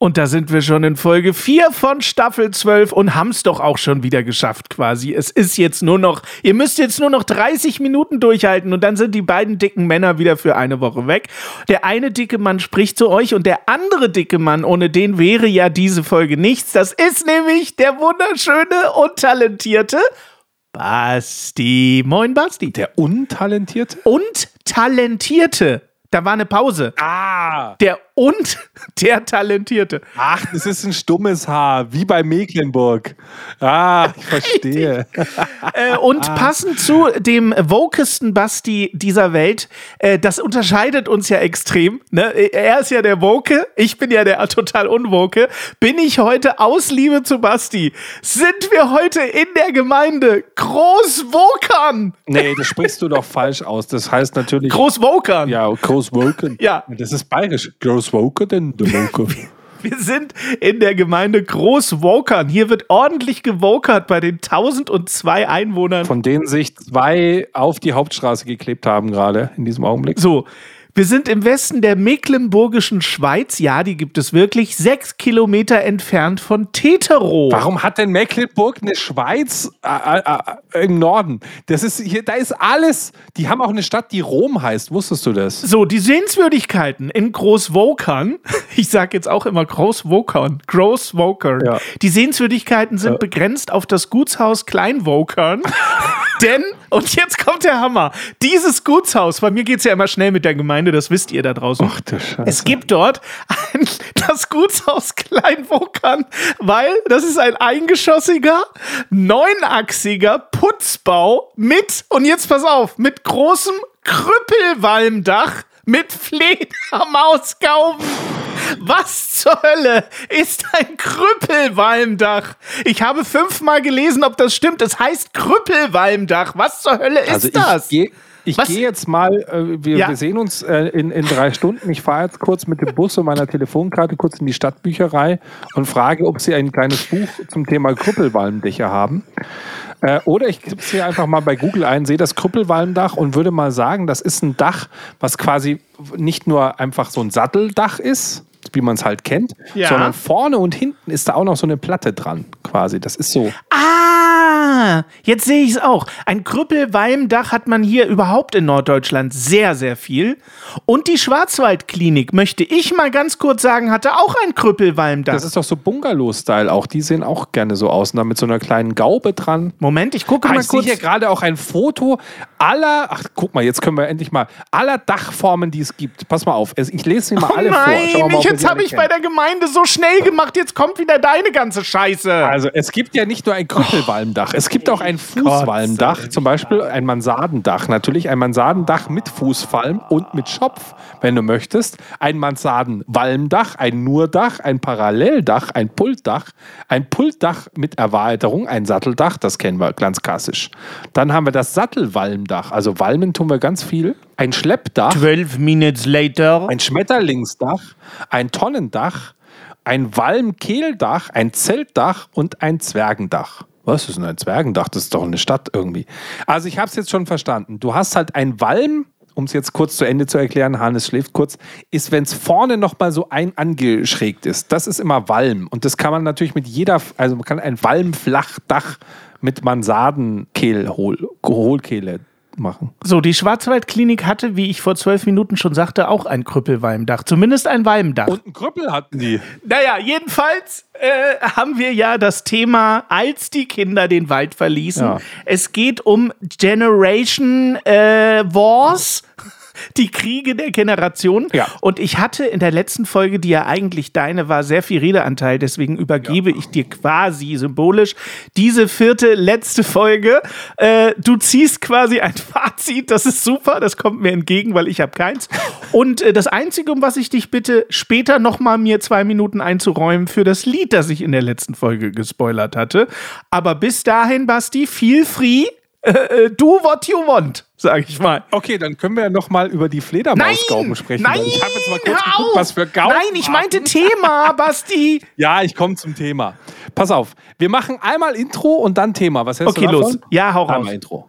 Und da sind wir schon in Folge 4 von Staffel 12 und haben es doch auch schon wieder geschafft quasi. Es ist jetzt nur noch, ihr müsst jetzt nur noch 30 Minuten durchhalten und dann sind die beiden dicken Männer wieder für eine Woche weg. Der eine dicke Mann spricht zu euch und der andere dicke Mann, ohne den wäre ja diese Folge nichts. Das ist nämlich der wunderschöne und talentierte Basti. Moin Basti. Der untalentierte? Und talentierte. Da war eine Pause. Ah. Der und der Talentierte. Ach, das ist ein stummes Haar, wie bei Mecklenburg. Ah, ich verstehe. äh, und ah. passend zu dem wokesten Basti dieser Welt, äh, das unterscheidet uns ja extrem. Ne? Er ist ja der Woke, ich bin ja der total Unwoke. Bin ich heute aus Liebe zu Basti? Sind wir heute in der Gemeinde Großwokern? Nee, das sprichst du doch falsch aus. Das heißt natürlich. Großwokern. Ja, Großwoken. Ja. Das ist bayerisch. Groß Woker denn? Der Woker. Wir sind in der Gemeinde Großwokern. Hier wird ordentlich gewokert bei den 1002 Einwohnern. Von denen sich zwei auf die Hauptstraße geklebt haben gerade in diesem Augenblick. So, wir sind im Westen der Mecklenburgischen Schweiz. Ja, die gibt es wirklich. Sechs Kilometer entfernt von Teterow. Warum hat denn Mecklenburg eine Schweiz äh, äh, äh, im Norden? Das ist hier, da ist alles. Die haben auch eine Stadt, die Rom heißt. Wusstest du das? So, die Sehenswürdigkeiten in Großwokern. Ich sage jetzt auch immer Großwokern. Großwokern. Ja. Die Sehenswürdigkeiten sind ja. begrenzt auf das Gutshaus Kleinwokern. Denn, und jetzt kommt der Hammer, dieses Gutshaus, bei mir geht es ja immer schnell mit der Gemeinde, das wisst ihr da draußen. Ach, du Scheiße. Es gibt dort ein, das Gutshaus Kleinwokern, weil das ist ein eingeschossiger, neunachsiger Putzbau mit, und jetzt pass auf, mit großem Krüppelwalmdach mit Fledermausgauben. Was zur Hölle ist ein Krüppelwalmdach? Ich habe fünfmal gelesen, ob das stimmt. Es heißt Krüppelwalmdach. Was zur Hölle ist also das? Geh, ich gehe jetzt mal, äh, wir, ja. wir, sehen uns äh, in, in drei Stunden. Ich fahre jetzt kurz mit dem Bus und meiner Telefonkarte kurz in die Stadtbücherei und frage, ob Sie ein kleines Buch zum Thema Krüppelwalmdächer haben. Äh, oder ich gebe es hier einfach mal bei Google ein, sehe das Krüppelwalmdach und würde mal sagen, das ist ein Dach, was quasi nicht nur einfach so ein Satteldach ist, wie man es halt kennt, ja. sondern vorne und hinten ist da auch noch so eine Platte dran, quasi. Das ist so. Ah, jetzt sehe ich es auch. Ein Krüppelwalmdach hat man hier überhaupt in Norddeutschland sehr, sehr viel. Und die Schwarzwaldklinik, möchte ich mal ganz kurz sagen, hatte auch ein Krüppelwalmdach. Das ist doch so Bungalow-Style auch. Die sehen auch gerne so aus. Und da mit so einer kleinen Gaube dran. Moment, ich gucke ah, mal ich kurz. Ich sehe hier gerade auch ein Foto aller, ach guck mal, jetzt können wir endlich mal, aller Dachformen, die es gibt. Pass mal auf, ich lese mir mal oh alle nein, vor. Mal, jetzt habe ich bei der Gemeinde so schnell gemacht, jetzt kommt wieder deine ganze Scheiße. Also es gibt ja nicht nur ein Krüppelwalmdach, es gibt auch ein Fußwalmdach, zum Beispiel ein Mansardendach. Natürlich ein Mansardendach mit Fußwalm und mit Schopf, wenn du möchtest. Ein Mansardenwalmdach, ein Nurdach, ein Paralleldach, ein Pultdach, ein Pultdach mit Erweiterung, ein Satteldach, das kennen wir ganz klassisch. Dann haben wir das Sattelwalmdach, also Walmen tun wir ganz viel ein Schleppdach, 12 minutes later, ein Schmetterlingsdach, ein Tonnendach, ein Walmkehldach, ein Zeltdach und ein Zwergendach. Was ist denn ein Zwergendach? Das ist doch eine Stadt irgendwie. Also ich habe es jetzt schon verstanden. Du hast halt ein Walm, um es jetzt kurz zu Ende zu erklären, Hannes schläft kurz, ist, wenn es vorne nochmal so ein angeschrägt ist. Das ist immer Walm. Und das kann man natürlich mit jeder, also man kann ein Walmflachdach mit Mansardenkehl, Hohlkehle machen. So, die Schwarzwaldklinik hatte, wie ich vor zwölf Minuten schon sagte, auch ein Krüppelwalmdach. Zumindest ein Walmdach. Und ein Krüppel hatten die. Naja, jedenfalls äh, haben wir ja das Thema, als die Kinder den Wald verließen. Ja. Es geht um Generation äh, Wars. Die Kriege der Generation. Ja. Und ich hatte in der letzten Folge, die ja eigentlich deine war, sehr viel Redeanteil. Deswegen übergebe ich dir quasi symbolisch diese vierte, letzte Folge. Äh, du ziehst quasi ein Fazit. Das ist super. Das kommt mir entgegen, weil ich habe keins. Und äh, das Einzige, um was ich dich bitte, später noch mal mir zwei Minuten einzuräumen für das Lied, das ich in der letzten Folge gespoilert hatte. Aber bis dahin, Basti, feel free. Äh, äh, do what you want, sag ich mal. Okay, dann können wir ja noch mal über die Fledermausgauben sprechen. Nein, weil ich habe jetzt mal kurz geguckt, auf. was für Gauben. Nein, ich meinte Thema, Basti. Ja, ich komme zum Thema. Pass auf, wir machen einmal Intro und dann Thema. Was hältst Okay, du davon? los. Ja, hau raus. Einmal Intro.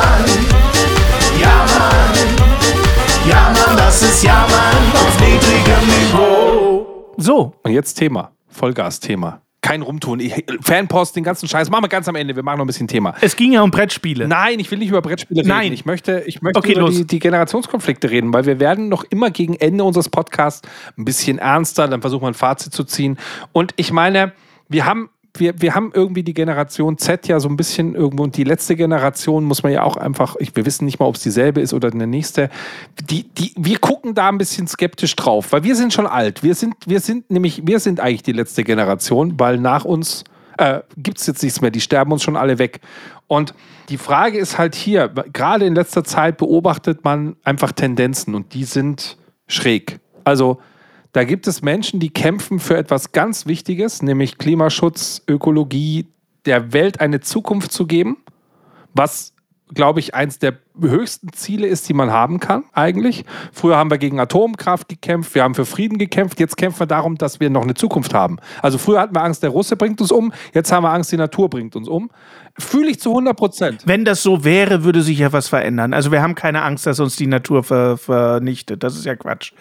So, Und jetzt Thema. Vollgas-Thema. Kein Rumtun. Fanpost, den ganzen Scheiß. Machen wir ganz am Ende. Wir machen noch ein bisschen Thema. es ging ja um Brettspiele. Nein, ich will nicht über Brettspiele reden. Nein. Ich möchte, ich möchte Okay, über die, die Generationskonflikte reden, weil wir werden noch immer gegen Ende unseres Podcasts ein bisschen ernster, dann versuchen wir ein Fazit zu ziehen. Und ich meine, wir haben, wir, wir haben irgendwie die Generation Z ja so ein bisschen irgendwo und die letzte Generation muss man ja auch einfach, ich, wir wissen nicht mal, ob es dieselbe ist oder eine nächste. Die, die, wir gucken da ein bisschen skeptisch drauf, weil wir sind schon alt. Wir sind, wir sind nämlich, wir sind eigentlich die letzte Generation, weil nach uns äh, gibt es jetzt nichts mehr, die sterben uns schon alle weg. Und die Frage ist halt hier, gerade in letzter Zeit beobachtet man einfach Tendenzen und die sind schräg. Also da gibt es Menschen, die kämpfen für etwas ganz Wichtiges, nämlich Klimaschutz, Ökologie, der Welt eine Zukunft zu geben, was, glaube ich, eins der höchsten Ziele ist, die man haben kann, eigentlich. Früher haben wir gegen Atomkraft gekämpft, wir haben für Frieden gekämpft, jetzt kämpfen wir darum, dass wir noch eine Zukunft haben. Also früher hatten wir Angst, der Russe bringt uns um, jetzt haben wir Angst, die Natur bringt uns um. Fühle ich zu 100 Prozent. Wenn das so wäre, würde sich ja was verändern. Also wir haben keine Angst, dass uns die Natur ver vernichtet. Das ist ja Quatsch.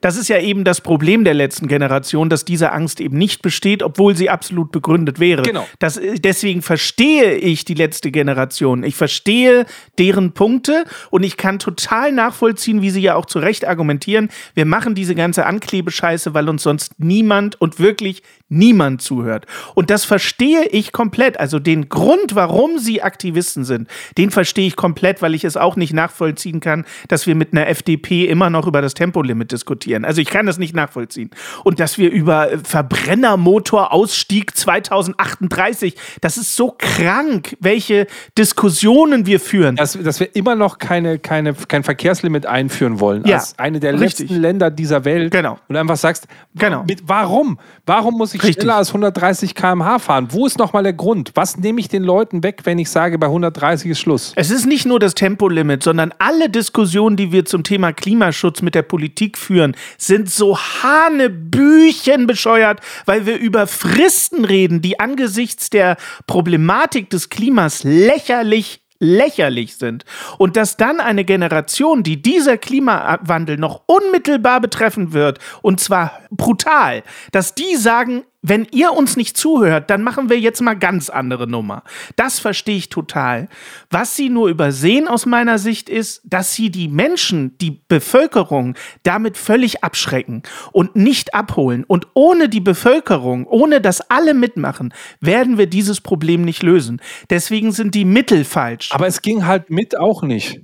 Das ist ja eben das Problem der letzten Generation, dass diese Angst eben nicht besteht, obwohl sie absolut begründet wäre. Genau. Das, deswegen verstehe ich die letzte Generation. Ich verstehe deren Punkte und ich kann total nachvollziehen, wie sie ja auch zu Recht argumentieren. Wir machen diese ganze Anklebescheiße, weil uns sonst niemand und wirklich niemand zuhört. Und das verstehe ich komplett. Also den Grund, warum sie Aktivisten sind, den verstehe ich komplett, weil ich es auch nicht nachvollziehen kann, dass wir mit einer FDP immer noch über das Tempolimit diskutieren. Also ich kann das nicht nachvollziehen. Und dass wir über Verbrennermotorausstieg 2038, das ist so krank, welche Diskussionen wir führen. Dass wir immer noch keine, keine, kein Verkehrslimit einführen wollen, Ja, als eine der richtig. letzten Länder dieser Welt. Genau. Und einfach sagst, Genau. mit, warum? Warum muss ich Richtig. schneller als 130 km/h fahren? Wo ist nochmal der Grund? Was nehme ich den Leuten weg, wenn ich sage, bei 130 ist Schluss? Es ist nicht nur das Tempolimit, sondern alle Diskussionen, die wir zum Thema Klimaschutz mit der Politik führen, sind so hanebüchen bescheuert, weil wir über Fristen reden, die angesichts der Problematik des Klimas lächerlich lächerlich sind. Und dass dann eine Generation, die dieser Klimawandel noch unmittelbar betreffen wird, und zwar brutal, dass die sagen, wenn ihr uns nicht zuhört, dann machen wir jetzt mal ganz andere Nummer. Das verstehe ich total. Was sie nur übersehen aus meiner Sicht ist, dass sie die Menschen, die Bevölkerung damit völlig abschrecken und nicht abholen. Und ohne die Bevölkerung, ohne dass alle mitmachen, werden wir dieses Problem nicht lösen. Deswegen sind die Mittel falsch. Aber es ging halt mit auch nicht.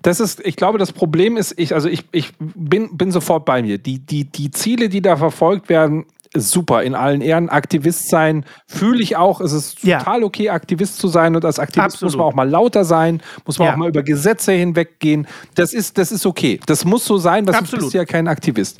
Das ist, ich glaube, das Problem ist, ich, also ich, ich bin, bin sofort bei mir. Die, die, die Ziele, die da verfolgt werden, super. In allen Ehren. Aktivist sein, fühle ich auch. Es ist Ja. total okay, Aktivist zu sein. Und als Aktivist Absolut. muss man auch mal lauter sein, muss man Ja. auch mal über Gesetze hinweggehen. Das ist, das ist okay. Das muss so sein, weil Absolut. bist du ja kein Aktivist.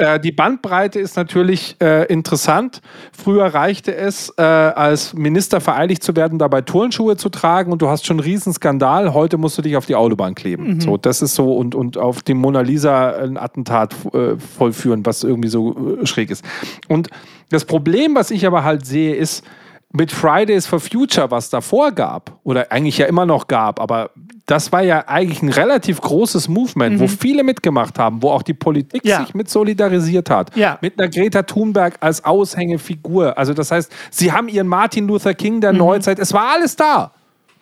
Äh, die Bandbreite ist natürlich äh, interessant. Früher reichte es, äh, als Minister vereidigt zu werden, dabei Turnschuhe zu tragen und du hast schon einen Riesenskandal. Heute musst du dich auf die Autobahn kleben. So, das ist so und, und auf die Mona Lisa ein Attentat äh, vollführen, was irgendwie so äh, schräg ist. Und das Problem, was ich aber halt sehe, ist, mit Fridays for Future, was davor gab, oder eigentlich ja immer noch gab, aber das war ja eigentlich ein relativ großes Movement, wo viele mitgemacht haben, wo auch die Politik Ja. sich mit solidarisiert hat. Ja. Mit einer Greta Thunberg als Aushängefigur. Also das heißt, sie haben ihren Martin Luther King Mhm. der Neuzeit, es war alles da.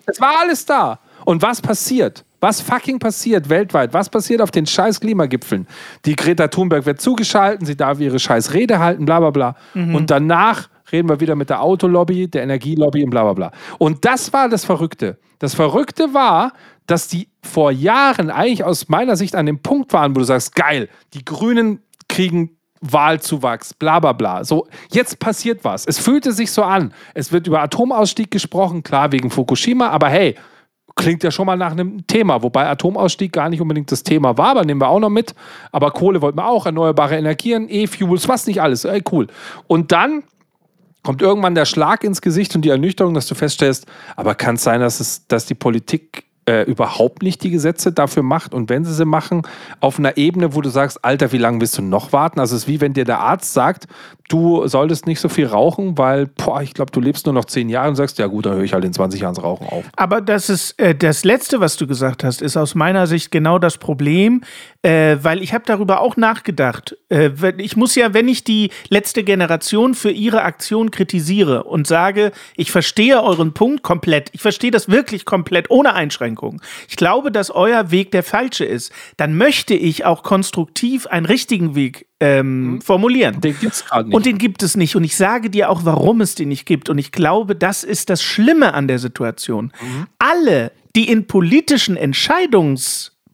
Es war alles da. Und was passiert? Was fucking passiert weltweit? Was passiert auf den scheiß Klimagipfeln? Die Greta Thunberg wird zugeschalten, sie darf ihre scheiß Rede halten, bla bla bla. Mhm. Und danach reden wir wieder mit der Autolobby, der Energielobby und bla bla bla. Und das war das Verrückte. Das Verrückte war, dass die vor Jahren eigentlich aus meiner Sicht an dem Punkt waren, wo du sagst, geil, die Grünen kriegen Wahlzuwachs, bla bla bla. So, jetzt passiert was. Es fühlte sich so an. Es wird über Atomausstieg gesprochen, klar, wegen Fukushima, aber hey, klingt ja schon mal nach einem Thema, wobei Atomausstieg gar nicht unbedingt das Thema war, aber nehmen wir auch noch mit. Aber Kohle wollten wir auch, erneuerbare Energien, E-Fuels, was nicht alles. Ey, cool. Und dann kommt irgendwann der Schlag ins Gesicht und die Ernüchterung, dass du feststellst, aber kann es sein, dass, es, dass die Politik äh, überhaupt nicht die Gesetze dafür macht und wenn sie sie machen, auf einer Ebene, wo du sagst, Alter, wie lange willst du noch warten? Also es ist wie wenn dir der Arzt sagt, du solltest nicht so viel rauchen, weil, boah, ich glaube, du lebst nur noch zehn Jahre und sagst, ja gut, dann höre ich halt in 20 Jahren das Rauchen auf. Aber das ist äh, das Letzte, was du gesagt hast, ist aus meiner Sicht genau das Problem, äh, weil ich habe darüber auch nachgedacht. Äh, ich muss ja, wenn ich die letzte Generation für ihre Aktion kritisiere und sage, ich verstehe euren Punkt komplett, ich verstehe das wirklich komplett ohne Einschränkung. Ich glaube, dass euer Weg der falsche ist. Dann möchte ich auch konstruktiv einen richtigen Weg ähm, formulieren. Den gibt's gerade nicht. Und den gibt es nicht. Und ich sage dir auch, warum es den nicht gibt. Und ich glaube, das ist das Schlimme an der Situation. Alle, die in politischen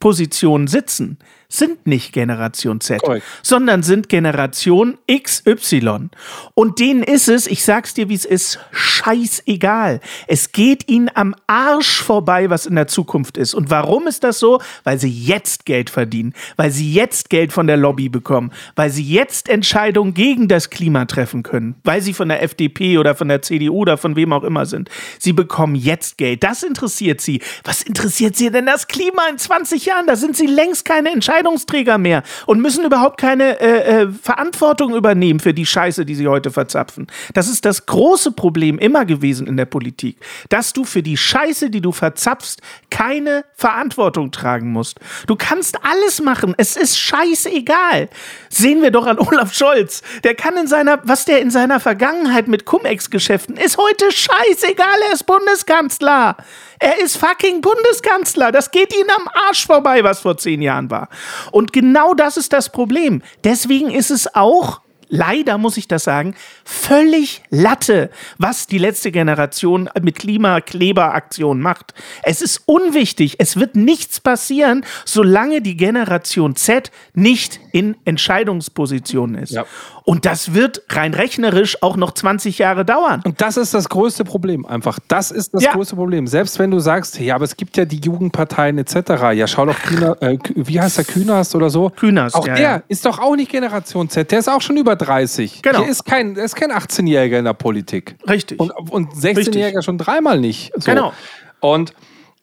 Entscheidungspositionen sitzen, sind nicht Generation Z, Korrekt. sondern sind Generation XY. Und denen ist es, ich sag's dir, wie es ist, scheißegal. Es geht ihnen am Arsch vorbei, was in der Zukunft ist. Und warum ist das so? Weil sie jetzt Geld verdienen, weil sie jetzt Geld von der Lobby bekommen, weil sie jetzt Entscheidungen gegen das Klima treffen können, weil sie von der FDP oder von der CDU oder von wem auch immer sind. Sie bekommen jetzt Geld. Das interessiert sie. Was interessiert sie denn das Klima in 20 Jahren? Da sind sie längst keine Entscheidungsträger mehr und müssen überhaupt keine äh, äh, Verantwortung übernehmen für die Scheiße, die sie heute verzapfen. Das ist das große Problem immer gewesen in der Politik, dass du für die Scheiße, die du verzapfst, keine Verantwortung tragen musst. Du kannst alles machen. Es ist scheißegal. Sehen wir doch an Olaf Scholz. Der kann in seiner, was der in seiner Vergangenheit mit Cum-Ex-Geschäften ist heute scheißegal. Er ist Bundeskanzler. Er ist fucking Bundeskanzler. Das geht ihnen am Arsch vorbei, was vor zehn Jahren war. Und genau das ist das Problem. Deswegen ist es auch leider muss ich das sagen, völlig Latte, was die letzte Generation mit Klimakleberaktionen macht. Es ist unwichtig. Es wird nichts passieren, solange die Generation Z nicht in Entscheidungspositionen ist. Ja. Und das wird rein rechnerisch auch noch 20 Jahre dauern. Und das ist das größte Problem einfach. Das ist das Ja. größte Problem. Selbst wenn du sagst, ja, aber es gibt ja die Jugendparteien etc. Ja, schau doch, Kühner, äh, wie heißt der, Künast oder so? Künast, Auch ja, der ja. ist doch auch nicht Generation Z. Der ist auch schon über 30. Genau. Der ist kein, der ist kein 18-Jähriger in der Politik. Richtig. Und, und 16-Jähriger schon dreimal nicht. So. Genau. Und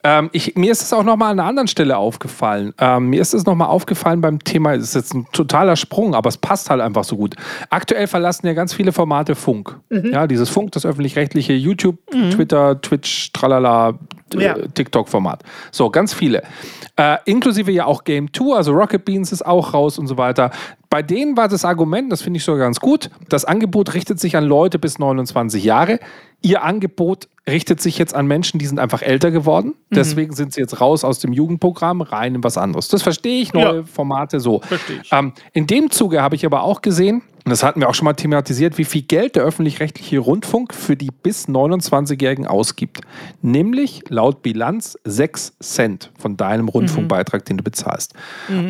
ähm, ich, mir ist es auch nochmal an einer anderen Stelle aufgefallen. Ähm, mir ist es nochmal aufgefallen beim Thema, es ist jetzt ein totaler Sprung, aber es passt halt einfach so gut. Aktuell verlassen ja ganz viele Formate Funk. Mhm. Ja, dieses Funk, das öffentlich-rechtliche YouTube, Twitter, Twitch, tralala, Ja. TikTok-Format. So, ganz viele. Äh, inklusive ja auch Game 2, also Rocket Beans ist auch raus und so weiter. Bei denen war das Argument, das finde ich sogar ganz gut, das Angebot richtet sich an Leute bis 29 Jahre. Ihr Angebot richtet sich jetzt an Menschen, die sind einfach älter geworden. Deswegen sind sie jetzt raus aus dem Jugendprogramm, rein in was anderes. Das verstehe ich, neue Ja. Formate so. Verstehe ich. Ähm, in dem Zuge habe ich aber auch gesehen, das hatten wir auch schon mal thematisiert, wie viel Geld der öffentlich-rechtliche Rundfunk für die bis 29-Jährigen ausgibt. Nämlich laut Bilanz 6 Cent von deinem Rundfunkbeitrag, den du bezahlst.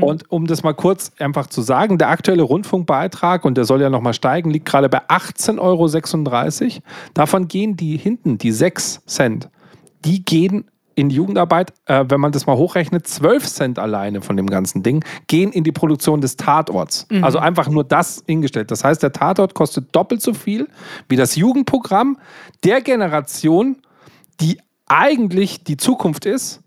Und um das mal kurz einfach zu sagen, der aktuelle Rundfunkbeitrag, und der soll ja nochmal steigen, liegt gerade bei 18,36 Euro. Davon gehen die hinten, die 6 Cent, die gehen in die Jugendarbeit, äh, wenn man das mal hochrechnet, 12 Cent alleine von dem ganzen Ding, gehen in die Produktion des Tatorts. Also einfach nur das hingestellt. Das heißt, der Tatort kostet doppelt so viel wie das Jugendprogramm der Generation, die eigentlich die Zukunft ist.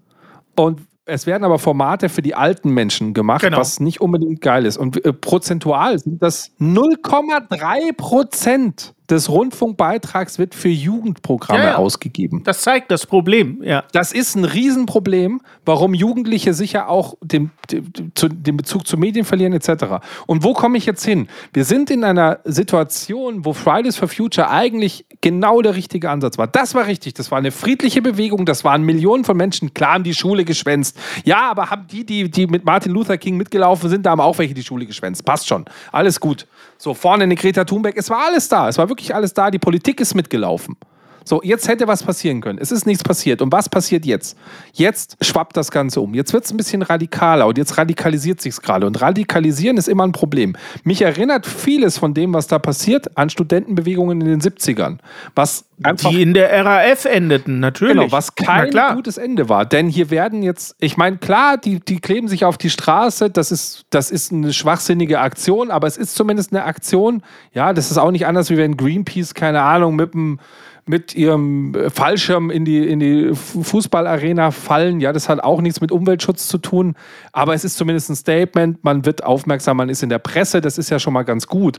Und es werden aber Formate für die alten Menschen gemacht, Genau. was nicht unbedingt geil ist. Und äh, prozentual sind das 0,3 Prozent des Rundfunkbeitrags wird für Jugendprogramme Ja, ja. ausgegeben. Das zeigt das Problem, ja. Das ist ein Riesenproblem, warum Jugendliche sicher auch den, den, zu, den Bezug zu Medien verlieren etc. Und wo komme ich jetzt hin? Wir sind in einer Situation, wo Fridays for Future eigentlich genau der richtige Ansatz war. Das war richtig. Das war eine friedliche Bewegung. Das waren Millionen von Menschen. Klar haben die Schule geschwänzt. Ja, aber haben die, die, die mit Martin Luther King mitgelaufen sind, da haben auch welche die Schule geschwänzt. Passt schon. Alles gut. So, vorne eine Greta Thunberg. Es war alles da. Es war wirklich alles da. Die Politik ist mitgelaufen. So, jetzt hätte was passieren können. Es ist nichts passiert. Und was passiert jetzt? Jetzt schwappt das Ganze um. Jetzt wird es ein bisschen radikaler und jetzt radikalisiert sich gerade. Und radikalisieren ist immer ein Problem. Mich erinnert vieles von dem, was da passiert, an Studentenbewegungen in den 70ern. Was. Die in der RAF endeten, natürlich. Genau, was kein gutes Ende war. Denn hier werden jetzt, ich meine, klar, die, die kleben sich auf die Straße, das ist, das ist eine schwachsinnige Aktion, aber es ist zumindest eine Aktion, ja, das ist auch nicht anders, wie wenn Greenpeace, keine Ahnung, mit dem mit ihrem Fallschirm in die, in die Fu- Fußballarena fallen. Ja, das hat auch nichts mit Umweltschutz zu tun. Aber es ist zumindest ein Statement. Man wird aufmerksam, man ist in der Presse. Das ist ja schon mal ganz gut.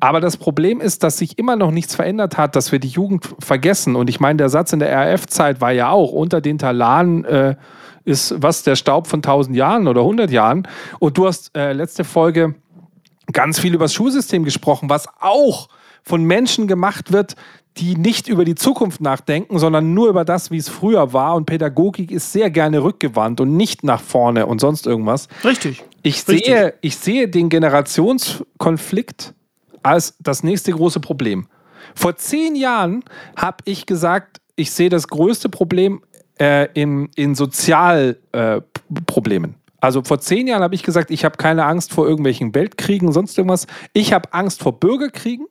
Aber das Problem ist, dass sich immer noch nichts verändert hat, dass wir die Jugend vergessen. Und ich meine, der Satz in der RAF-Zeit war ja auch, unter den Talanen äh, ist was der Staub von 1000 Jahren oder 100 Jahren. Und du hast äh, letzte Folge ganz viel über das Schulsystem gesprochen, was auch von Menschen gemacht wird, die nicht über die Zukunft nachdenken, sondern nur über das, wie es früher war. Und Pädagogik ist sehr gerne rückgewandt und nicht nach vorne und sonst irgendwas. Richtig. Ich Richtig. sehe, ich sehe den Generationskonflikt als das nächste große Problem. Vor zehn Jahren habe ich gesagt, ich sehe das größte Problem äh, in, in Sozialproblemen. Äh, also vor zehn Jahren habe ich gesagt, ich habe keine Angst vor irgendwelchen Weltkriegen, sonst irgendwas. Ich habe Angst vor Bürgerkriegen,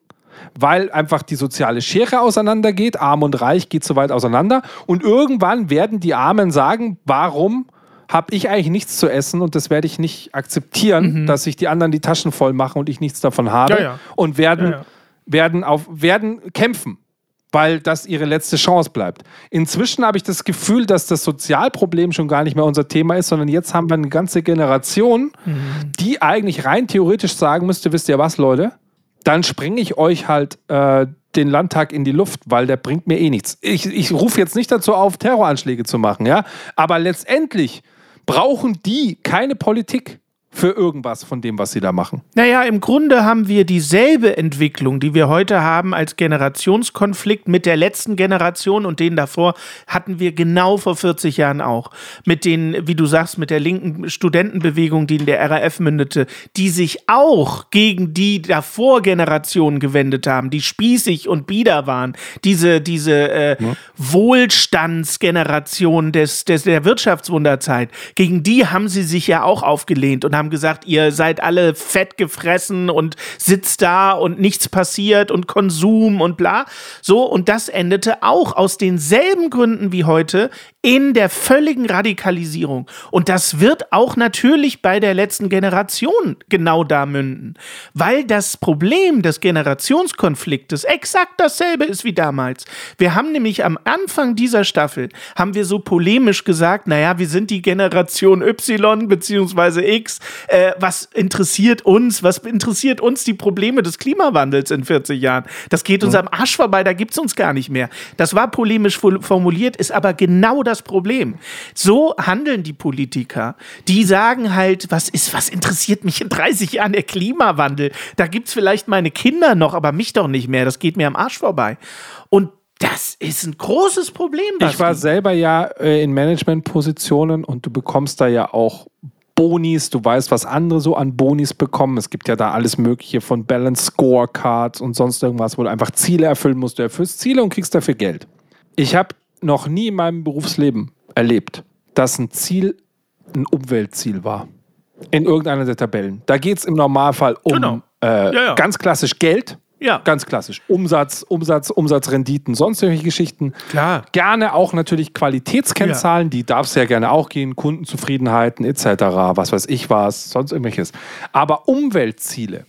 weil einfach die soziale Schere auseinandergeht. Arm und Reich geht so weit auseinander. Und irgendwann werden die Armen sagen, warum habe ich eigentlich nichts zu essen und das werde ich nicht akzeptieren, dass sich die anderen die Taschen voll machen und ich nichts davon habe. Mhm. Ja, ja. Und werden, ja. werden, auf, werden kämpfen, weil das ihre letzte Chance bleibt. Inzwischen habe ich das Gefühl, dass das Sozialproblem schon gar nicht mehr unser Thema ist, sondern jetzt haben wir eine ganze Generation, Mhm. die eigentlich rein theoretisch sagen müsste, wisst ihr was, Leute? Dann springe ich euch halt äh, den Landtag in die Luft, weil der bringt mir eh nichts. Ich, ich rufe jetzt nicht dazu auf, Terroranschläge zu machen, ja. Aber letztendlich brauchen die keine Politik für irgendwas von dem, was sie da machen. Naja, im Grunde haben wir dieselbe Entwicklung, die wir heute haben als Generationskonflikt mit der letzten Generation und den davor hatten wir genau vor 40 Jahren auch. Mit den, wie du sagst, mit der linken Studentenbewegung, die in der RAF mündete, die sich auch gegen die davor Generationen gewendet haben, die spießig und bieder waren. Diese, diese äh, Wohlstandsgeneration des, des, der Wirtschaftswunderzeit, gegen die haben sie sich ja auch aufgelehnt und haben gesagt, ihr seid alle fett gefressen und sitzt da und nichts passiert und Konsum und bla. So, und das endete auch aus denselben Gründen wie heute in der völligen Radikalisierung. Und das wird auch natürlich bei der letzten Generation genau da münden. Weil das Problem des Generationskonfliktes exakt dasselbe ist wie damals. Wir haben nämlich am Anfang dieser Staffel, haben wir so polemisch gesagt, naja, wir sind die Generation Y beziehungsweise X. Äh, was interessiert uns? Was interessiert uns die Probleme des Klimawandels in 40 Jahren? Das geht uns am Arsch vorbei, da gibt's uns gar nicht mehr. Das war polemisch formuliert, ist aber genau das Problem. So handeln die Politiker. Die sagen halt, was ist, was interessiert mich in 30 Jahren der Klimawandel? Da gibt's vielleicht meine Kinder noch, aber mich doch nicht mehr. Das geht mir am Arsch vorbei. Und das ist ein großes Problem. Ich war selber ja äh, in Managementpositionen und du bekommst da ja auch Bonis, du weißt, was andere so an Bonis bekommen. Es gibt ja da alles Mögliche von Balance Scorecards und sonst irgendwas, wo du einfach Ziele erfüllen musst. Du erfüllst Ziele und kriegst dafür Geld. Ich habe noch nie in meinem Berufsleben erlebt, dass ein Ziel ein Umweltziel war. In irgendeiner der Tabellen. Da geht es im Normalfall um Genau. äh, Ja, ja. ganz klassisch Geld. Ja. Ganz klassisch. Umsatz, Umsatz, Umsatzrenditen, sonst irgendwelche Geschichten. Klar. Gerne auch natürlich Qualitätskennzahlen, die darf es ja gerne auch gehen, Kundenzufriedenheiten etc., was weiß ich was, sonst irgendwelches. Aber Umweltziele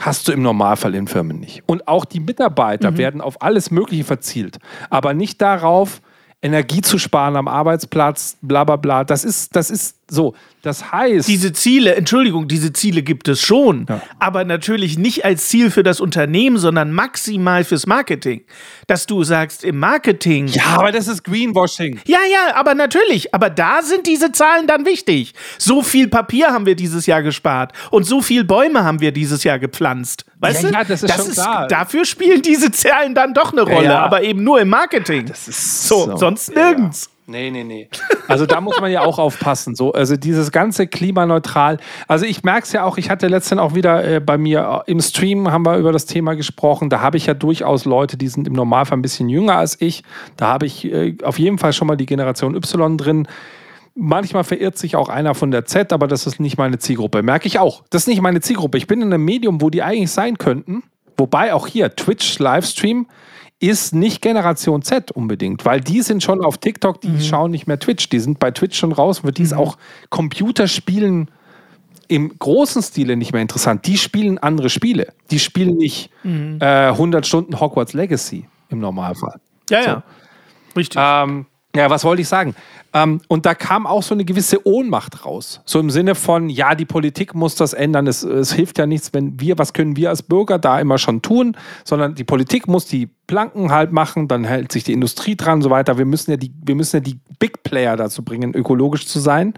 hast du im Normalfall in Firmen nicht. Und auch die Mitarbeiter werden auf alles Mögliche verzielt, aber nicht darauf, Energie zu sparen am Arbeitsplatz, bla bla bla. Das ist, das ist So, das heißt. Diese Ziele, Entschuldigung, diese Ziele gibt es schon, Ja. aber natürlich nicht als Ziel für das Unternehmen, sondern maximal fürs Marketing. Dass du sagst, im Marketing. ja, aber das ist Greenwashing. Ja, ja, aber natürlich. Aber da sind diese Zahlen dann wichtig. So viel Papier haben wir dieses Jahr gespart und so viel Bäume haben wir dieses Jahr gepflanzt. Weißt Ja, du? ja, das ist schon klar. Dafür spielen diese Zahlen dann doch eine Rolle, ja. aber eben nur im Marketing. Das ist so, sonst nirgends. Nee, nee, nee. Also da muss man ja auch aufpassen. So, also dieses ganze klimaneutral. Also ich merke es ja auch, ich hatte letztens auch wieder äh, bei mir äh, im Stream haben wir über das Thema gesprochen. Da habe ich ja durchaus Leute, die sind im Normalfall ein bisschen jünger als ich. Da habe ich äh, auf jeden Fall schon mal die Generation Y drin. Manchmal verirrt sich auch einer von der Z, aber das ist nicht meine Zielgruppe. Merke ich auch. Das ist nicht meine Zielgruppe. Ich bin in einem Medium, wo die eigentlich sein könnten. Wobei auch hier Twitch Livestream ist nicht Generation Z unbedingt, weil die sind schon auf TikTok, die schauen nicht mehr Twitch. Die sind bei Twitch schon raus. Für die ist auch Computerspielen im großen Stile nicht mehr interessant. Die spielen andere Spiele. Die spielen nicht äh, 100 Stunden Hogwarts Legacy im Normalfall. Ja, ja. Richtig. Ähm, ja, was wollte ich sagen? Ähm, und da kam auch so eine gewisse Ohnmacht raus. So im Sinne von, ja, die Politik muss das ändern. Es, es hilft ja nichts, wenn wir, was können wir als Bürger da immer schon tun, sondern die Politik muss die Planken halt machen, dann hält sich die Industrie dran und so weiter. Wir müssen ja die, wir müssen ja die Big Player dazu bringen, ökologisch zu sein.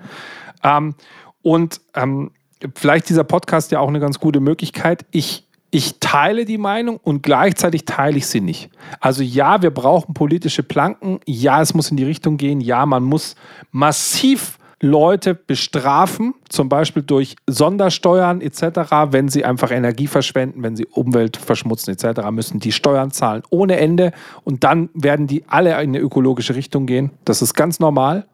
Ähm, und ähm, vielleicht dieser Podcast ja auch eine ganz gute Möglichkeit. Ich, ich teile die Meinung und gleichzeitig teile ich sie nicht. Also ja, wir brauchen politische Planken. Ja, es muss in die Richtung gehen. Ja, man muss massiv Leute bestrafen, zum Beispiel durch Sondersteuern etc., wenn sie einfach Energie verschwenden, wenn sie Umwelt verschmutzen etc., müssen die Steuern zahlen ohne Ende und dann werden die alle in eine ökologische Richtung gehen. Das ist ganz normal.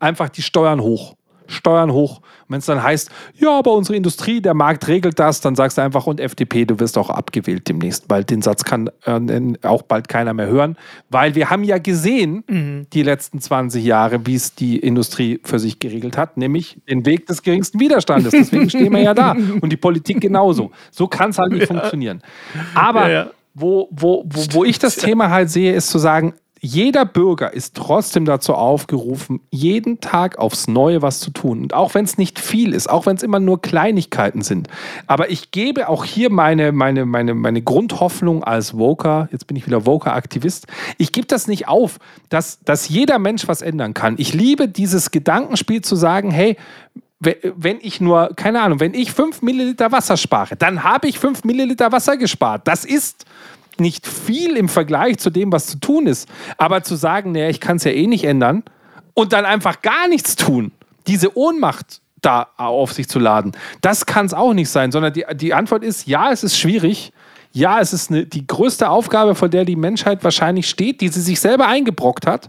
Einfach die Steuern hoch. Steuern hoch. Wenn es dann heißt, ja, aber unsere Industrie, der Markt regelt das, dann sagst du einfach, und FDP, du wirst auch abgewählt demnächst, weil den Satz kann äh, auch bald keiner mehr hören, weil wir haben ja gesehen, die letzten 20 Jahre, wie es die Industrie für sich geregelt hat, nämlich den Weg des geringsten Widerstandes. Deswegen stehen wir ja da. Und die Politik genauso. So kann es halt nicht funktionieren. Aber Ja, ja. Wo, wo, wo, wo ich das Thema halt sehe, ist zu sagen, jeder Bürger ist trotzdem dazu aufgerufen, jeden Tag aufs Neue was zu tun. Und auch wenn es nicht viel ist, auch wenn es immer nur Kleinigkeiten sind. Aber ich gebe auch hier meine, meine, meine, meine Grundhoffnung als Voker, jetzt bin ich wieder Voker-Aktivist, ich gebe das nicht auf, dass, dass jeder Mensch was ändern kann. Ich liebe dieses Gedankenspiel zu sagen, hey, we- wenn ich nur, keine Ahnung, wenn ich 5 Milliliter Wasser spare, dann habe ich 5 Milliliter Wasser gespart. Das ist nicht viel im Vergleich zu dem, was zu tun ist. Aber zu sagen, naja, ich kann es ja eh nicht ändern und dann einfach gar nichts tun, diese Ohnmacht da auf sich zu laden, das kann es auch nicht sein, sondern die, die Antwort ist, ja, es ist schwierig. Ja, es ist eine, die größte Aufgabe, vor der die Menschheit wahrscheinlich steht, die sie sich selber eingebrockt hat.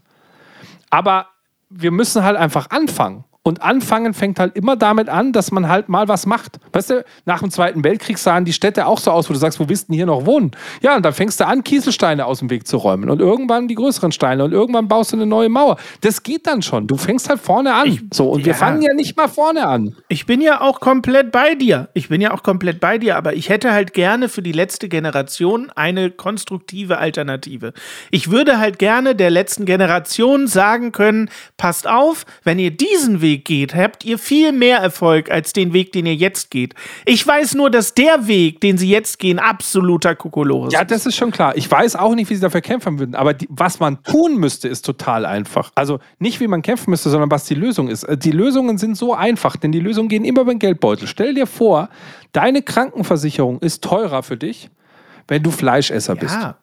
Aber wir müssen halt einfach anfangen. Und anfangen fängt halt immer damit an, dass man halt mal was macht. Weißt du, nach dem Zweiten Weltkrieg sahen die Städte auch so aus, wo du sagst, wo willst du denn hier noch wohnen? Ja, und dann fängst du an, Kieselsteine aus dem Weg zu räumen. Und irgendwann die größeren Steine. Und irgendwann baust du eine neue Mauer. Das geht dann schon. Du fängst halt vorne an. so, und wir ja. fangen ja nicht mal vorne an. Ich bin ja auch komplett bei dir. Ich bin ja auch komplett bei dir, aber ich hätte halt gerne für die letzte Generation eine konstruktive Alternative. Ich würde halt gerne der letzten Generation sagen können, passt auf, wenn ihr diesen Weg geht, habt ihr viel mehr Erfolg als den Weg, den ihr jetzt geht. Ich weiß nur, dass der Weg, den sie jetzt gehen, absoluter Kokolores Ja, ist. das ist schon klar. Ich weiß auch nicht, wie sie dafür kämpfen würden. Aber die, was man tun müsste, ist total einfach. Also nicht, wie man kämpfen müsste, sondern was die Lösung ist. Äh, Die Lösungen sind so einfach, denn die Lösungen gehen immer über den Geldbeutel. Stell dir vor, deine Krankenversicherung ist teurer für dich, wenn du Fleischesser bist. Ja,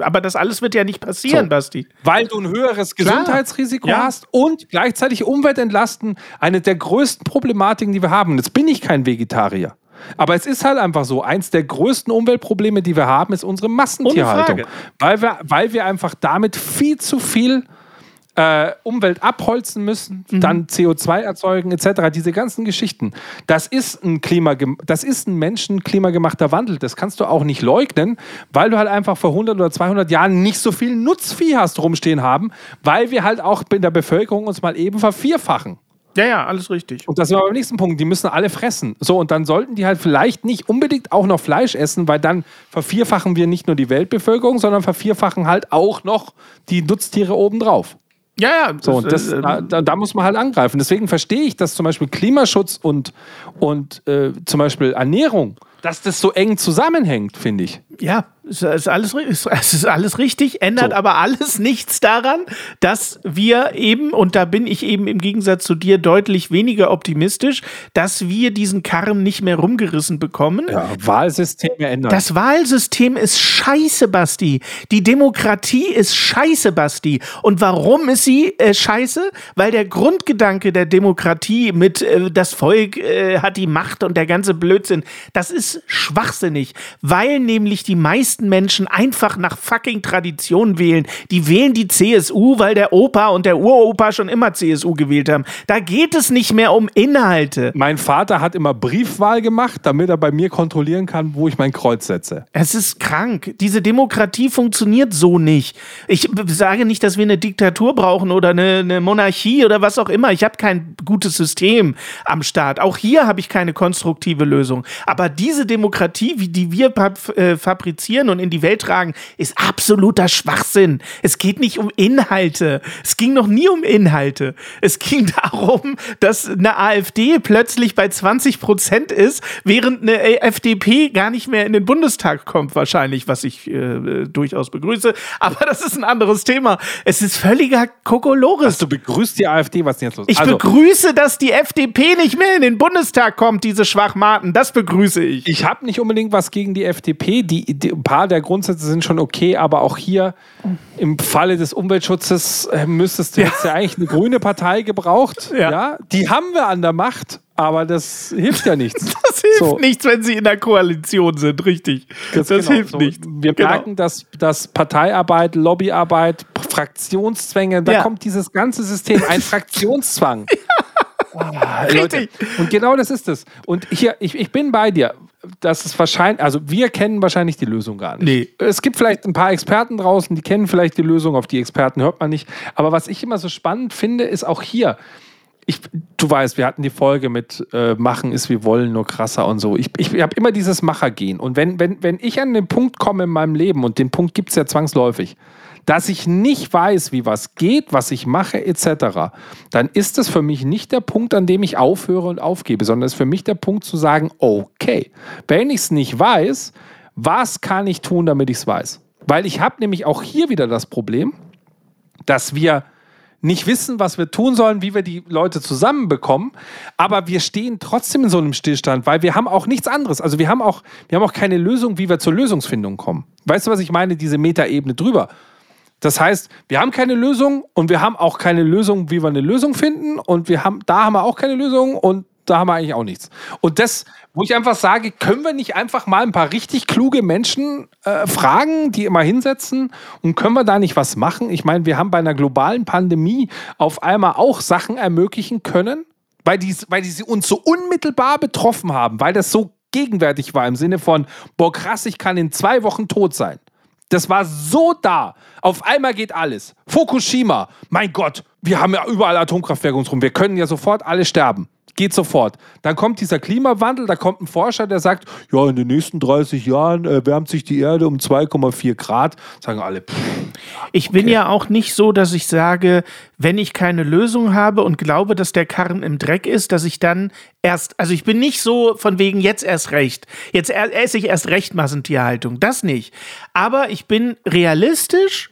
aber das alles wird ja nicht passieren, So. Basti. Weil du ein höheres Klar. Gesundheitsrisiko Ja. hast und gleichzeitig Umwelt entlasten. Eine der größten Problematiken, die wir haben. Jetzt bin ich kein Vegetarier. Aber es ist halt einfach so, eins der größten Umweltprobleme, die wir haben, ist unsere Massentierhaltung. Weil wir, weil wir einfach damit viel zu viel äh, Umwelt abholzen müssen, Mhm. dann CO2 erzeugen etc. Diese ganzen Geschichten. Das ist ein Klima, das ist ein menschenklimagemachter Wandel. Das kannst du auch nicht leugnen, weil du halt einfach vor 100 oder 200 Jahren nicht so viel Nutzvieh hast rumstehen haben, weil wir halt auch in der Bevölkerung uns mal eben vervierfachen. Ja, ja, alles richtig. Und das ist aber beim nächsten Punkt. Die müssen alle fressen. So, und dann sollten die halt vielleicht nicht unbedingt auch noch Fleisch essen, weil dann vervierfachen wir nicht nur die Weltbevölkerung, sondern vervierfachen halt auch noch die Nutztiere obendrauf. Ja, ja. So, und das, äh, da, da muss man halt angreifen. Deswegen verstehe ich, dass zum Beispiel Klimaschutz und, und äh, zum Beispiel Ernährung, dass das so eng zusammenhängt, finde ich. Ja, es ist alles, es ist alles richtig, ändert So. aber alles nichts daran, dass wir eben, und da bin ich eben im Gegensatz zu dir deutlich weniger optimistisch, dass wir diesen Karren nicht mehr rumgerissen bekommen. Ja, Wahlsysteme ändern. Das Wahlsystem ist scheiße, Basti. Die Demokratie ist scheiße, Basti. Und warum ist sie äh, scheiße? Weil der Grundgedanke der Demokratie mit äh, das Volk äh, hat die Macht und der ganze Blödsinn, das ist schwachsinnig. Weil nämlich die meisten Menschen einfach nach fucking Tradition wählen. Die wählen die CSU, weil der Opa und der Uropa schon immer CSU gewählt haben. Da geht es nicht mehr um Inhalte. mein Vater hat immer Briefwahl gemacht, damit er bei mir kontrollieren kann, wo ich mein Kreuz setze. Es ist krank. Diese Demokratie funktioniert so nicht. Ich sage nicht, dass wir eine Diktatur brauchen oder eine, eine Monarchie oder was auch immer. Ich habe kein gutes System am Start. Auch hier habe ich keine konstruktive Lösung. Aber diese Demokratie, wie die wir äh, fabrizieren und in die Welt tragen, ist absoluter Schwachsinn. Es geht nicht um Inhalte. Es ging noch nie um Inhalte. Es ging darum, dass eine AfD plötzlich bei 20 Prozent ist, während eine FDP gar nicht mehr in den Bundestag kommt, wahrscheinlich, was ich äh, durchaus begrüße. Aber das ist ein anderes Thema. Es ist völliger Kokolores. Du begrüßt die AfD, was ist denn jetzt los? Ich also, begrüße, dass die FDP nicht mehr in den Bundestag kommt, diese Schwachmaten. Das begrüße ich. Ich habe nicht unbedingt was gegen die FDP. Die, die, ein paar der Grundsätze sind schon okay, aber auch hier im Falle des Umweltschutzes äh, müsstest du jetzt ja eigentlich eine grüne Partei gebraucht. Ja. Ja. Die haben wir an der Macht, aber das hilft ja nichts. Das hilft So. nichts, wenn sie in der Koalition sind, richtig. Ganz das genau. hilft So, nicht. Wir Genau. merken, dass, dass Parteiarbeit, Lobbyarbeit, Fraktionszwänge, da Ja. kommt dieses ganze System, ein Fraktionszwang. Ah, Leute. Richtig. Und genau das ist es. Und hier, ich, ich bin bei dir. Das ist wahrscheinlich, also wir kennen wahrscheinlich die Lösung gar nicht. Nee. Es gibt vielleicht ein paar Experten draußen, die kennen vielleicht die Lösung, auf die Experten hört man nicht. Aber was ich immer so spannend finde, ist auch hier, ich, du weißt, wir hatten die Folge mit äh, Machen ist wie wollen, nur krasser und so. Ich, ich habe immer dieses Machergehen. Und wenn, wenn, wenn ich an den Punkt komme in meinem Leben, und den Punkt gibt es ja zwangsläufig, dass ich nicht weiß, wie was geht, was ich mache, etc., dann ist das für mich nicht der Punkt, an dem ich aufhöre und aufgebe, sondern es ist für mich der Punkt zu sagen, okay, wenn ich es nicht weiß, was kann ich tun, damit ich es weiß? Weil ich habe nämlich auch hier wieder das Problem, dass wir nicht wissen, was wir tun sollen, wie wir die Leute zusammenbekommen, aber wir stehen trotzdem in so einem Stillstand, weil wir haben auch nichts anderes. Also wir haben auch, wir haben auch keine Lösung, wie wir zur Lösungsfindung kommen. Weißt du, was ich meine? Diese Metaebene drüber. Das heißt, wir haben keine Lösung und wir haben auch keine Lösung, wie wir eine Lösung finden und wir haben, da haben wir auch keine Lösung und da haben wir eigentlich auch nichts. Und das, wo ich einfach sage, können wir nicht einfach mal ein paar richtig kluge Menschen äh, fragen, die immer hinsetzen und können wir da nicht was machen? Ich meine, wir haben bei einer globalen Pandemie auf einmal auch Sachen ermöglichen können, weil die, weil die sie uns so unmittelbar betroffen haben, weil das so gegenwärtig war im Sinne von, boah krass, ich kann in zwei Wochen tot sein. Das war so da. Auf einmal geht alles. Fukushima, mein Gott, wir haben ja überall Atomkraftwerke uns rum. Wir können ja sofort alle sterben. Geht sofort. Dann kommt dieser Klimawandel, da kommt ein Forscher, der sagt, ja, in den nächsten 30 Jahren äh, wärmt sich die Erde um 2,4 Grad. Sagen alle, pff, Ich bin ja auch nicht so, dass ich sage, wenn ich keine Lösung habe und glaube, dass der Karren im Dreck ist, dass ich dann erst, also ich bin nicht so von wegen jetzt erst recht. Jetzt esse ich erst recht Massentierhaltung. Das nicht. Aber ich bin realistisch.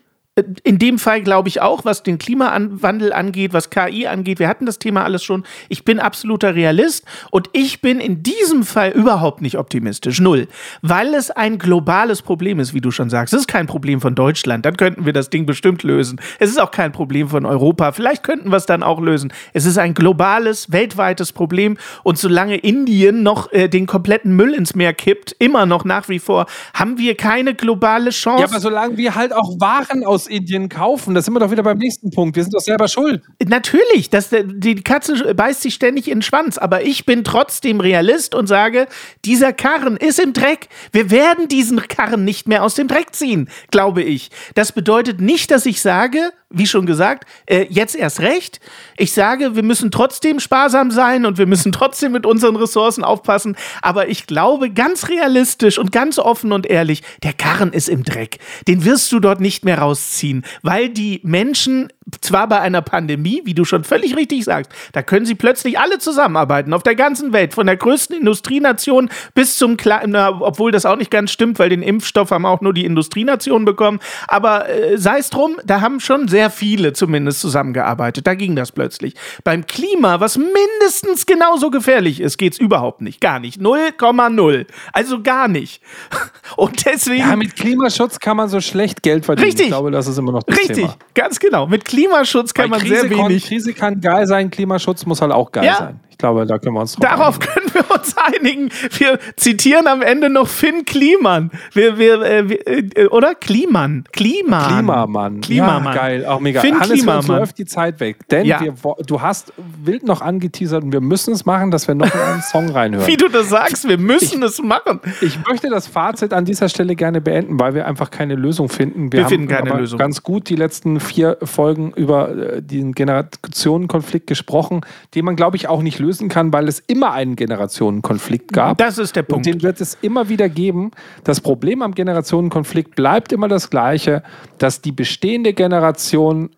In dem Fall glaube ich auch, was den Klimawandel angeht, was KI angeht. Wir hatten das Thema alles schon. Ich bin absoluter Realist und ich bin in diesem Fall überhaupt nicht optimistisch. Null. Weil es ein globales Problem ist, wie du schon sagst. Es ist kein Problem von Deutschland. Dann könnten wir das Ding bestimmt lösen. Es ist auch kein Problem von Europa. Vielleicht könnten wir es dann auch lösen. Es ist ein globales, weltweites Problem. Und solange Indien noch äh, den kompletten Müll ins Meer kippt, immer noch nach wie vor, haben wir keine globale Chance. ja, aber solange wir halt auch Waren aus Indien kaufen, da sind wir doch wieder beim nächsten Punkt. Wir sind doch selber schuld. Natürlich, das, die Katze beißt sich ständig in den Schwanz, aber ich bin trotzdem Realist und sage, dieser Karren ist im Dreck. Wir werden diesen Karren nicht mehr aus dem Dreck ziehen, glaube ich. Das bedeutet nicht, dass ich sage, wie schon gesagt, äh, jetzt erst recht. Ich sage, wir müssen trotzdem sparsam sein und wir müssen trotzdem mit unseren Ressourcen aufpassen. Aber ich glaube ganz realistisch und ganz offen und ehrlich, der Karren ist im Dreck. Den wirst du dort nicht mehr rausziehen, weil die Menschen zwar bei einer Pandemie, wie du schon völlig richtig sagst, da können sie plötzlich alle zusammenarbeiten auf der ganzen Welt, von der größten Industrienation bis zum kleinen, obwohl das auch nicht ganz stimmt, weil den Impfstoff haben auch nur die Industrienationen bekommen. Aber äh, sei es drum, da haben schon sehr viele zumindest zusammengearbeitet. Da ging das plötzlich. Beim Klima, was mindestens genauso gefährlich ist, geht es überhaupt nicht. Gar nicht. 0,0. Also gar nicht. Und deswegen. Ja, mit Klimaschutz kann man so schlecht Geld verdienen. Richtig. Ich glaube, das ist immer noch das Richtig, Thema. ganz genau. Mit Klimaschutz kann Weil man Krise sehr wenig. Krise kann geil sein, Klimaschutz muss halt auch geil Ja. sein. Ich glaube, da können wir uns Darauf einigen. können wir uns einigen. Wir zitieren am Ende noch Finn Kliman. Wir, wir, äh, wir, äh, oder? Kliman. Kliman. Klimamann. Klimamann. Ja, geil, auch mega. Finn Hannes, Klimamann. läuft die Zeit weg. Denn Ja. wir, du hast wild noch angeteasert und wir müssen es machen, dass wir noch in einen Song reinhören. Wie du das sagst, wir müssen es machen. Ich möchte das Fazit an dieser Stelle gerne beenden, weil wir einfach keine Lösung finden. Wir haben finden keine Lösung. ganz gut die letzten vier Folgen über äh, den Generationenkonflikt gesprochen, den man, glaube ich, auch nicht lösen kann, weil es immer einen Generationenkonflikt gab. Das ist der Punkt. Und den wird es immer wieder geben. Das Problem am Generationenkonflikt bleibt immer das gleiche, dass die bestehende Generation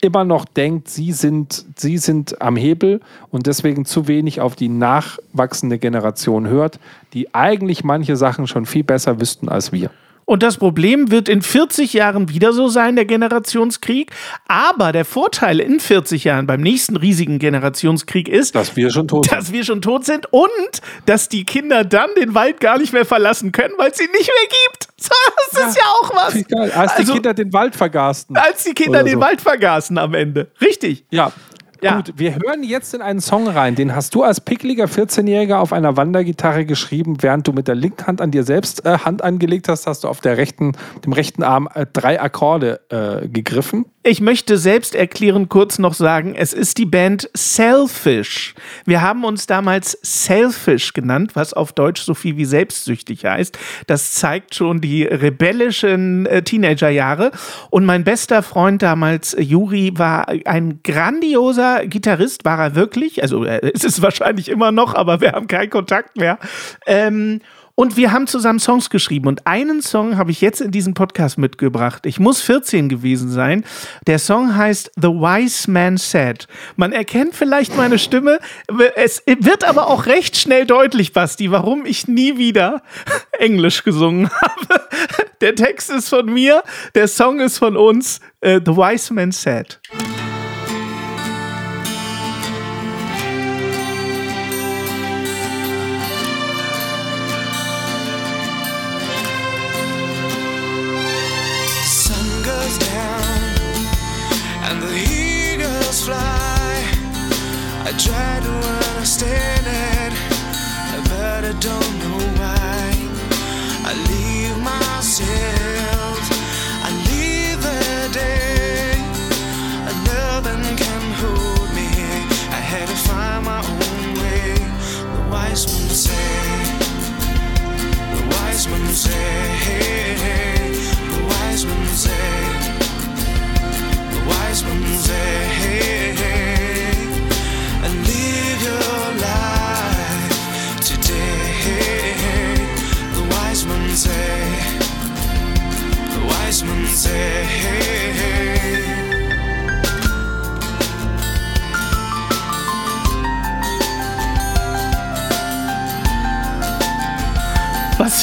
immer noch denkt, sie sind, sie sind am Hebel und deswegen zu wenig auf die nachwachsende Generation hört, die eigentlich manche Sachen schon viel besser wüssten als wir. Und das Problem wird in 40 Jahren wieder so sein, der Generationskrieg. Aber der Vorteil in 40 Jahren beim nächsten riesigen Generationskrieg ist, Dass wir schon tot sind. dass wir schon tot sind und dass die Kinder dann den Wald gar nicht mehr verlassen können, weil es ihn nicht mehr gibt. So, Das ist ja auch was. Geil, als Also- die Kinder den Wald vergasten. Als die Kinder Oder den so. Wald vergaßen am Ende. Richtig. Ja. Ja. Gut, wir hören jetzt in einen Song rein. Den hast du als pickliger 14-Jähriger auf einer Wandergitarre geschrieben, während du mit der linken Hand an dir selbst äh, Hand angelegt hast, hast du auf der rechten, dem rechten Arm äh, drei Akkorde äh, gegriffen. Ich möchte selbst erklären, kurz noch sagen, es ist die Band Selfish. Wir haben uns damals Selfish genannt, was auf Deutsch so viel wie selbstsüchtig heißt. Das zeigt schon die rebellischen äh, Teenagerjahre. Und mein bester Freund damals, Juri, war ein grandioser Gitarrist, war er wirklich. Also äh, ist es wahrscheinlich immer noch, aber wir haben keinen Kontakt mehr. Ähm, und wir haben zusammen Songs geschrieben. Und einen Song habe ich jetzt in diesem Podcast mitgebracht. Ich muss 14 gewesen sein. Der Song heißt The Wise Man Said. Man erkennt vielleicht meine Stimme. Es wird aber auch recht schnell deutlich, Basti, warum ich nie wieder Englisch gesungen habe. Der Text ist von mir, der Song ist von uns. Äh, The Wise Man Said.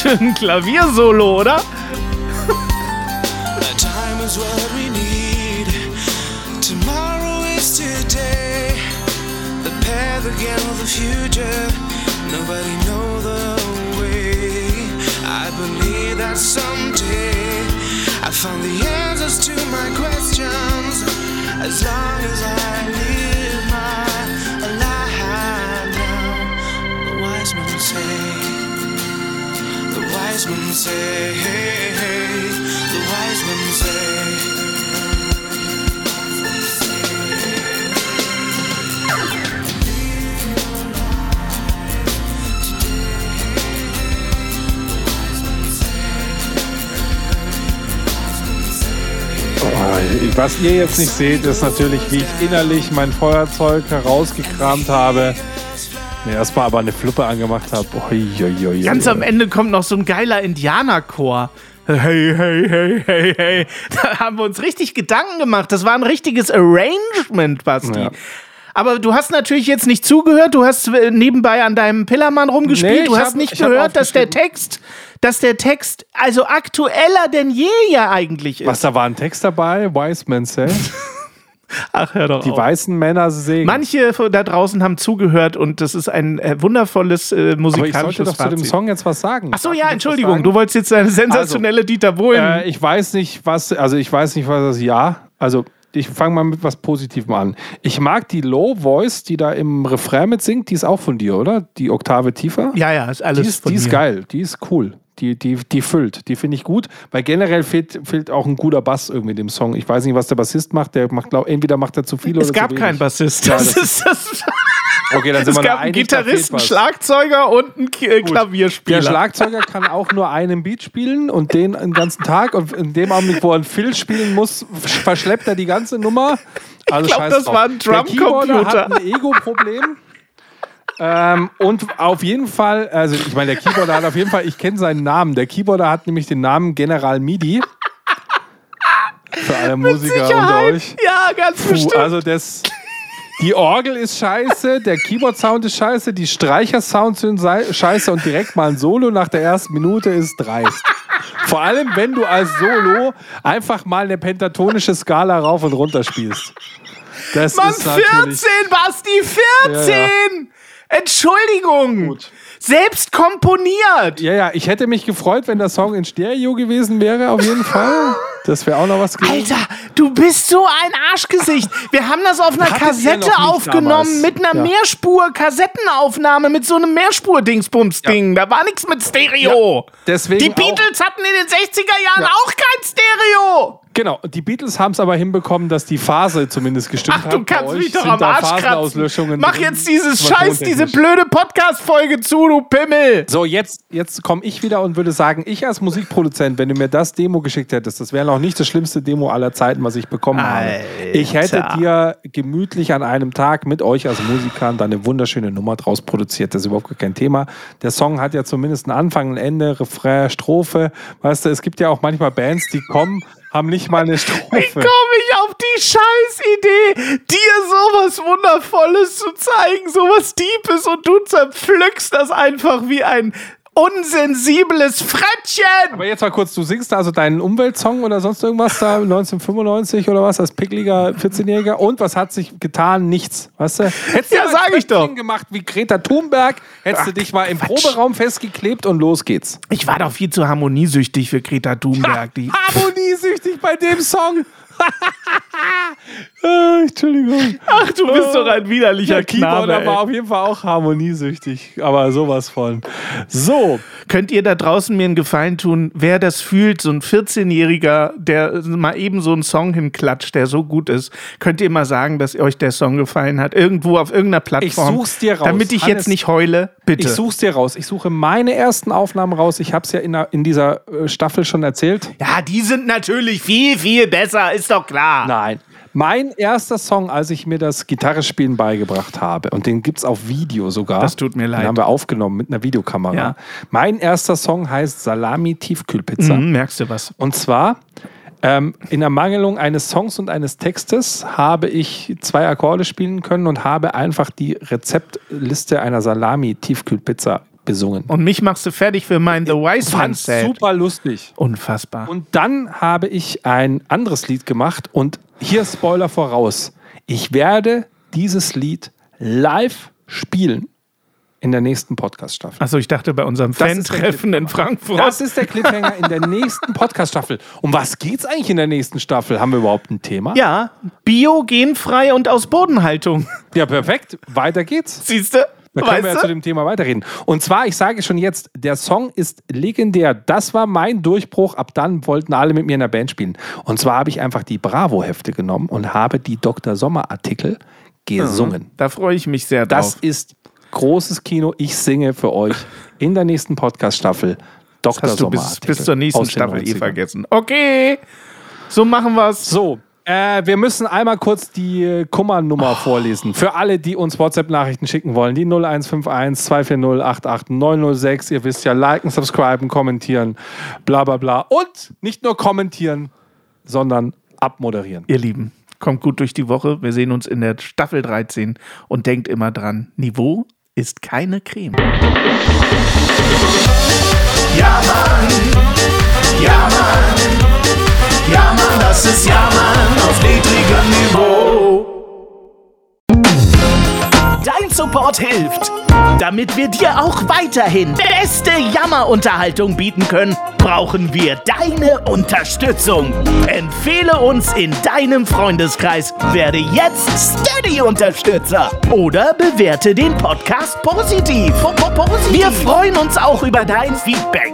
know the way. I believe that someday I found the answers to my questions. As long as I live wise men say, the wise men say. Was ihr jetzt nicht seht, ist natürlich, wie ich innerlich mein Feuerzeug herausgekramt habe. Mir erstmal aber eine Fluppe angemacht habe. Ganz am Ende kommt noch so ein geiler Indianerchor. Hey, hey, hey, hey, hey. Da haben wir uns richtig Gedanken gemacht. Das war ein richtiges Arrangement, Basti. Ja. Aber du hast natürlich jetzt nicht zugehört, du hast äh, nebenbei an deinem Pillermann rumgespielt, Nee, du hast hab- nicht gehört, dass der. Text, dass der Text also aktueller denn je ja eigentlich ist. Was, da war ein Text dabei? Wise Man Say. Ach, hör doch Die auf. weißen Männer singen. Manche da draußen haben zugehört und das ist ein äh, wundervolles äh, Aber ich sollte musikalisches doch zu dem Fazit. Song jetzt was sagen. Ach so, Darf ja, Entschuldigung, du wolltest jetzt eine sensationelle Dieter Bohlen. Äh, ich weiß nicht, was, also ich weiß nicht, was das Ja. Also ich fange mal mit was Positivem an. Ich mag die Low Voice, die da im Refrain mit singt, die ist auch von dir, oder? Die Oktave tiefer? ja, ja, ist alles Die ist, von die ist mir. geil, die ist cool. Die, die, die füllt, die finde ich gut, weil generell fehlt, fehlt auch ein guter Bass irgendwie dem Song. Ich weiß nicht, was der Bassist macht, der macht, glaub, entweder macht er zu viel oder Es gab keinen Bassist. Ja, das das ist das. Okay, dann sind Es wir gab einen Gitarristen. Schlagzeuger und einen K äh, Klavierspieler. Der Schlagzeuger kann auch nur einen Beat spielen und den den ganzen Tag. Und in dem Augenblick, wo er einen Fill spielen muss, verschleppt er die ganze Nummer. Also glaub, scheiß das drauf. war ein Der Keyboarder Drumcomputer. hat ein Ego-Problem. Ähm, und auf jeden Fall, also ich meine, der Keyboarder hat auf jeden Fall, ich kenne seinen Namen. Der Keyboarder hat nämlich den Namen General Midi. Für alle Musiker unter euch. Ja, ganz Puh, bestimmt. also das. Die Orgel ist scheiße, der Keyboard-Sound ist scheiße, die Streicher-Sounds sind scheiße und direkt mal ein Solo nach der ersten Minute ist dreist. Vor allem, wenn du als Solo einfach mal eine pentatonische Skala rauf und runter spielst. Das Mann, ist natürlich. 14, Basti, 14! Ja, Entschuldigung! Selbst komponiert! Ja, ja, ich hätte mich gefreut, wenn der Song in Stereo gewesen wäre, auf jeden Fall. Das wäre auch noch was gewesen. Alter, du bist so ein Arschgesicht. Wir haben das auf einer Kassette nicht aufgenommen, damals. mit einer Ja. Mehrspur-Kassettenaufnahme, mit so einem Mehrspur-Dingsbums-Ding. Da war nichts mit Stereo. Deswegen Die auch- Beatles hatten in den 60er Jahren Ja. auch kein Stereo. Genau, die Beatles haben es aber hinbekommen, dass die Phase zumindest gestimmt Ach, hat. du Bei kannst mich doch am Arsch kratzen. Mach jetzt dieses Scheiß, diese blöde Podcast-Folge zu, du Pimmel. So, jetzt, jetzt komme ich wieder und würde sagen, ich als Musikproduzent, wenn du mir das Demo geschickt hättest, das wäre noch nicht das schlimmste Demo aller Zeiten, was ich bekommen habe. Ich hätte Alter. dir gemütlich an einem Tag mit euch als Musikern da eine wunderschöne Nummer draus produziert. Das ist überhaupt gar kein Thema. Der Song hat ja zumindest einen Anfang, ein Ende, Refrain, Strophe. Weißt du, es gibt ja auch manchmal Bands, die kommen, haben nicht mal eine Wie Strophe. komme ich auf die Scheißidee, dir sowas Wundervolles zu zeigen, sowas Deepes und du zerpflückst das einfach wie ein unsensibles Frettchen. Aber jetzt mal kurz, du singst da also deinen Umweltsong oder sonst irgendwas da 1995 oder was als pickliger 14-Jähriger und was hat sich getan? Nichts, weißt du? Hättest Ja, du mal sag ich doch. Gemacht wie Greta Thunberg, hättest du dich mal im Proberaum festgeklebt und los geht's. Ich war doch viel zu harmoniesüchtig für Greta Thunberg. Die Harmoniesüchtig bei dem Song. Ah, Entschuldigung. Ach, du bist doch ein widerlicher Der Keyboarder Knabe. war ey. auf jeden Fall auch harmoniesüchtig, aber sowas von. So, Könnt ihr da draußen mir einen Gefallen tun, wer das fühlt, so ein 14-Jähriger, der mal eben so einen Song hinklatscht, der so gut ist, könnt ihr mal sagen, dass euch der Song gefallen hat, irgendwo auf irgendeiner Plattform. such's dir raus. Damit ich Hannes, jetzt nicht heule, bitte. Ich such's dir raus. Ich suche meine ersten Aufnahmen raus. Ich habe es ja in, der, in dieser äh, Staffel schon erzählt. ja, die sind natürlich viel, viel besser, ist doch klar. Nein. Mein erster Song, als ich mir das Gitarrespielen beigebracht habe, und den gibt es auf Video sogar. Das tut mir leid. Den haben wir aufgenommen mit einer Videokamera. Ja. Mein erster Song heißt Salami Tiefkühlpizza. Hm, merkst du was? Und zwar ähm, in Ermangelung eines Songs und eines Textes habe ich zwei Akkorde spielen können und habe einfach die Rezeptliste einer Salami-Tiefkühlpizza besungen. Und mich machst du fertig für mein The Wise Man Set. super lustig. Unfassbar. Und dann habe ich ein anderes Lied gemacht und hier Spoiler voraus. Ich werde dieses Lied live spielen in der nächsten Podcast-Staffel. Achso, ich dachte bei unserem Fan-Treffen in. Frankfurt. Das ist der Cliffhanger in der nächsten Podcast-Staffel. Um was geht's eigentlich in der nächsten Staffel? Haben wir überhaupt ein Thema? ja, bio, genfrei und aus Bodenhaltung. Ja, perfekt. Weiter geht's. Siehst du? Da können wir ja zu dem Thema weiterreden. Und zwar, ich sage schon jetzt, der Song ist legendär. Das war mein Durchbruch. Ab dann wollten alle mit mir in der Band spielen. Und zwar habe ich einfach die Bravo-Hefte genommen und habe die Dr. Sommer-Artikel gesungen. Da freue ich mich sehr Das drauf. ist großes Kino. Ich singe für euch in der nächsten Podcast-Staffel Dr. hast du bis, bis zur nächsten Staffel eh 90ern. vergessen. Okay, so machen wir's. So, Äh, wir müssen einmal kurz die Kummernummer vorlesen. Für alle, die uns WhatsApp-Nachrichten schicken wollen. Die 0151 240 88 906. Ihr wisst ja, liken, subscriben, kommentieren, bla bla bla. Und nicht nur kommentieren, sondern abmoderieren. Ihr Lieben, kommt gut durch die Woche. Wir sehen uns in der Staffel 13 und denkt immer dran, Niveau ist keine Creme. Ja, Mann. Ja, Mann. Ja, Mann, das ist Ja, Mann auf niedrigem Niveau. Dein Support hilft. Damit wir dir auch weiterhin beste Jammerunterhaltung bieten können, brauchen wir deine Unterstützung. Empfehle uns in deinem Freundeskreis, werde jetzt Steady-Unterstützer oder bewerte den Podcast positiv. Po- po- positiv. Wir freuen uns auch über dein Feedback.